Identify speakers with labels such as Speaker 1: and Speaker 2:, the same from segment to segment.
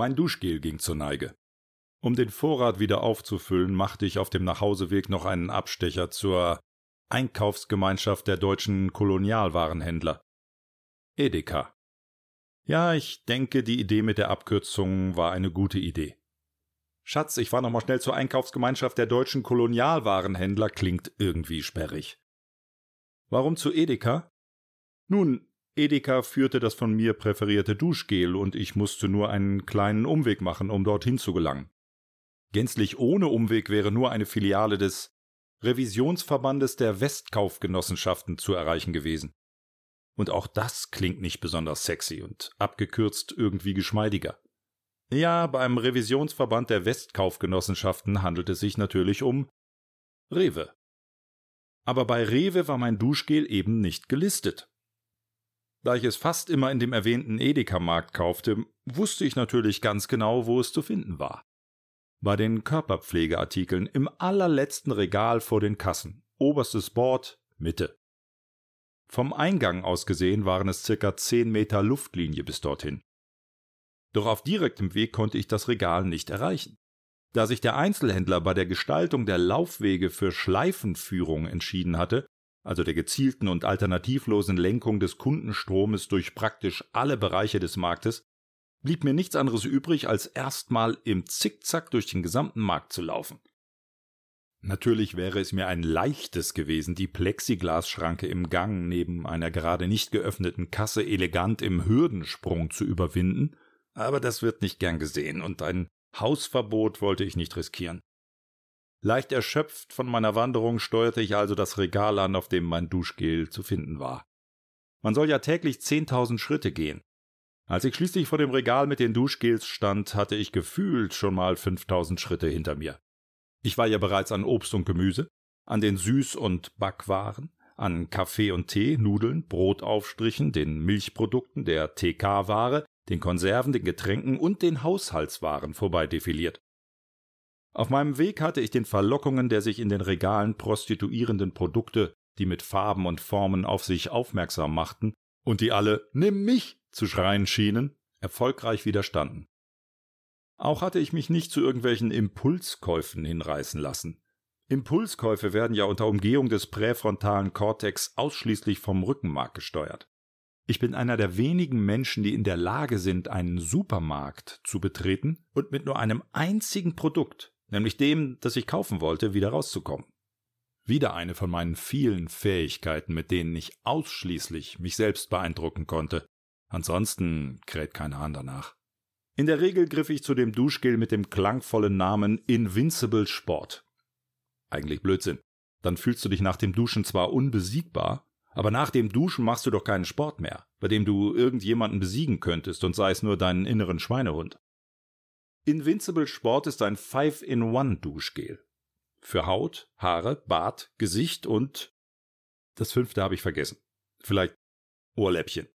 Speaker 1: Mein Duschgel ging zur Neige. Um den Vorrat wieder aufzufüllen, machte ich auf dem Nachhauseweg noch einen Abstecher zur Einkaufsgemeinschaft der deutschen Kolonialwarenhändler. Edeka. Ja, ich denke, die Idee mit der Abkürzung war eine gute Idee. Schatz, ich fahr noch mal schnell zur Einkaufsgemeinschaft der deutschen Kolonialwarenhändler klingt irgendwie sperrig. Warum zu Edeka? Nun, Edeka führte das von mir präferierte Duschgel und ich musste nur einen kleinen Umweg machen, um dorthin zu gelangen. Gänzlich ohne Umweg wäre nur eine Filiale des Revisionsverbandes der Westkaufgenossenschaften zu erreichen gewesen. Und auch das klingt nicht besonders sexy und abgekürzt irgendwie geschmeidiger. Ja, beim Revisionsverband der Westkaufgenossenschaften handelt es sich natürlich um Rewe. Aber bei Rewe war mein Duschgel eben nicht gelistet. Da ich es fast immer in dem erwähnten Edeka-Markt kaufte, wusste ich natürlich ganz genau, wo es zu finden war. Bei den Körperpflegeartikeln im allerletzten Regal vor den Kassen, oberstes Board, Mitte. Vom Eingang aus gesehen waren es circa 10 Meter Luftlinie bis dorthin. Doch auf direktem Weg konnte ich das Regal nicht erreichen. Da sich der Einzelhändler bei der Gestaltung der Laufwege für Schleifenführung entschieden hatte, also der gezielten und alternativlosen Lenkung des Kundenstromes durch praktisch alle Bereiche des Marktes, blieb mir nichts anderes übrig, als erstmal im Zickzack durch den gesamten Markt zu laufen. Natürlich wäre es mir ein leichtes gewesen, die Plexiglasschranke im Gang neben einer gerade nicht geöffneten Kasse elegant im Hürdensprung zu überwinden, aber das wird nicht gern gesehen und ein Hausverbot wollte ich nicht riskieren. Leicht erschöpft von meiner Wanderung steuerte ich also das Regal an, auf dem mein Duschgel zu finden war. Man soll ja täglich zehntausend Schritte gehen. Als ich schließlich vor dem Regal mit den Duschgels stand, hatte ich gefühlt schon mal fünftausend Schritte hinter mir. Ich war ja bereits an Obst und Gemüse, an den Süß- und Backwaren, an Kaffee und Tee, Nudeln, Brotaufstrichen, den Milchprodukten, der TK-Ware, den Konserven, den Getränken und den Haushaltswaren vorbeidefiliert. Auf meinem Weg hatte ich den Verlockungen der sich in den Regalen prostituierenden Produkte, die mit Farben und Formen auf sich aufmerksam machten und die alle Nimm mich zu schreien schienen, erfolgreich widerstanden. Auch hatte ich mich nicht zu irgendwelchen Impulskäufen hinreißen lassen. Impulskäufe werden ja unter Umgehung des präfrontalen Kortex ausschließlich vom Rückenmark gesteuert. Ich bin einer der wenigen Menschen, die in der Lage sind, einen Supermarkt zu betreten und mit nur einem einzigen Produkt nämlich dem, das ich kaufen wollte, wieder rauszukommen. Wieder eine von meinen vielen Fähigkeiten, mit denen ich ausschließlich mich selbst beeindrucken konnte. Ansonsten kräht kein Hahn danach. In der Regel griff ich zu dem Duschgel mit dem klangvollen Namen Invincible Sport. Eigentlich Blödsinn. Dann fühlst du dich nach dem Duschen zwar unbesiegbar, aber nach dem Duschen machst du doch keinen Sport mehr, bei dem du irgendjemanden besiegen könntest und sei es nur deinen inneren Schweinehund. Invincible Sport ist ein Five-in-One-Duschgel. Für Haut, Haare, Bart, Gesicht und das fünfte habe ich vergessen. Vielleicht Ohrläppchen.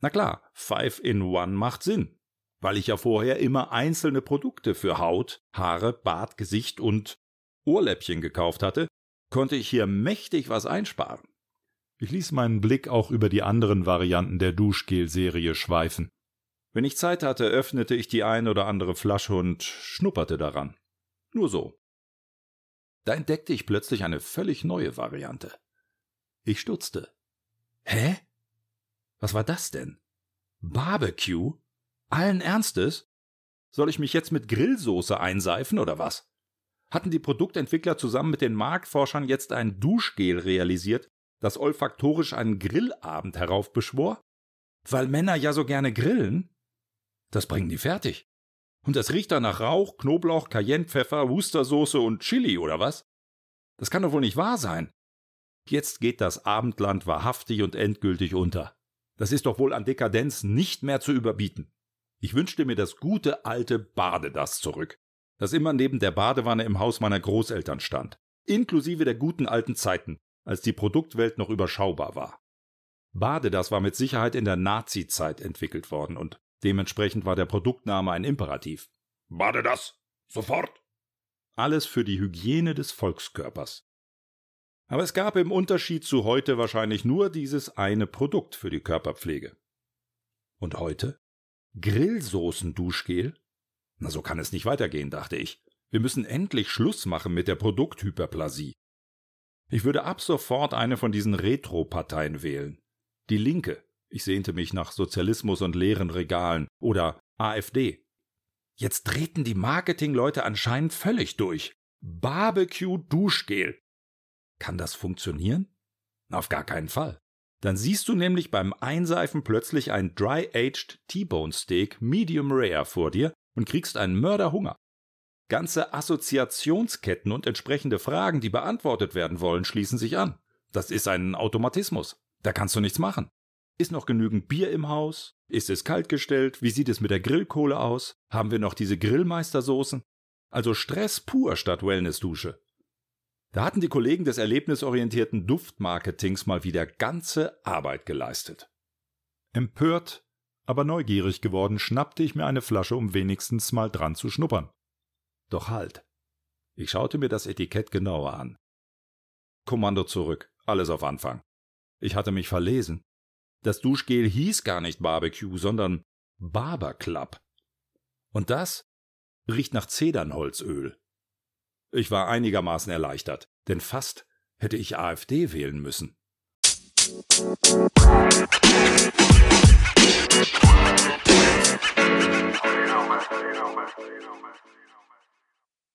Speaker 1: Na klar, Five-in-One macht Sinn, weil ich ja vorher immer einzelne Produkte für Haut, Haare, Bart, Gesicht und Ohrläppchen gekauft hatte, konnte ich hier mächtig was einsparen. Ich ließ meinen Blick auch über die anderen Varianten der Duschgel-Serie schweifen. Wenn ich Zeit hatte, öffnete ich die ein oder andere Flasche und schnupperte daran. Nur so. Da entdeckte ich plötzlich eine völlig neue Variante. Ich stutzte. Hä? Was war das denn? Barbecue? Allen Ernstes? Soll ich mich jetzt mit Grillsoße einseifen oder was? Hatten die Produktentwickler zusammen mit den Marktforschern jetzt ein Duschgel realisiert, das olfaktorisch einen Grillabend heraufbeschwor? Weil Männer ja so gerne grillen? Das bringen die fertig. Und das riecht dann nach Rauch, Knoblauch, Cayennepfeffer, Wustersoße und Chili oder was? Das kann doch wohl nicht wahr sein. Jetzt geht das Abendland wahrhaftig und endgültig unter. Das ist doch wohl an Dekadenz nicht mehr zu überbieten. Ich wünschte mir das gute alte Badedas zurück, das immer neben der Badewanne im Haus meiner Großeltern stand, inklusive der guten alten Zeiten, als die Produktwelt noch überschaubar war. Badedas war mit Sicherheit in der Nazi-Zeit entwickelt worden und Dementsprechend war der Produktname ein Imperativ.
Speaker 2: Bade das! Sofort!
Speaker 1: Alles für die Hygiene des Volkskörpers. Aber es gab im Unterschied zu heute wahrscheinlich nur dieses eine Produkt für die Körperpflege. Und heute? Grillsoßen-Duschgel? Na, so kann es nicht weitergehen, dachte ich. Wir müssen endlich Schluss machen mit der Produkthyperplasie. Ich würde ab sofort eine von diesen Retro-Parteien wählen. Die Linke. Ich sehnte mich nach Sozialismus und leeren Regalen. Oder AfD. Jetzt treten die Marketingleute anscheinend völlig durch. Barbecue-Duschgel. Kann das funktionieren? Auf gar keinen Fall. Dann siehst du nämlich beim Einseifen plötzlich ein Dry-Aged T-Bone Steak Medium Rare vor dir und kriegst einen Mörderhunger. Ganze Assoziationsketten und entsprechende Fragen, die beantwortet werden wollen, schließen sich an. Das ist ein Automatismus. Da kannst du nichts machen. Ist noch genügend Bier im Haus? Ist es kaltgestellt? Wie sieht es mit der Grillkohle aus? Haben wir noch diese Grillmeistersoßen? Also Stress pur statt Wellnessdusche. Da hatten die Kollegen des erlebnisorientierten Duftmarketings mal wieder ganze Arbeit geleistet. Empört, aber neugierig geworden, schnappte ich mir eine Flasche, um wenigstens mal dran zu schnuppern. Doch halt. Ich schaute mir das Etikett genauer an. Kommando zurück, alles auf Anfang. Ich hatte mich verlesen. Das Duschgel hieß gar nicht Barbecue, sondern Barber Club. Und das riecht nach Zedernholzöl. Ich war einigermaßen erleichtert, denn fast hätte ich AfD wählen müssen. Musik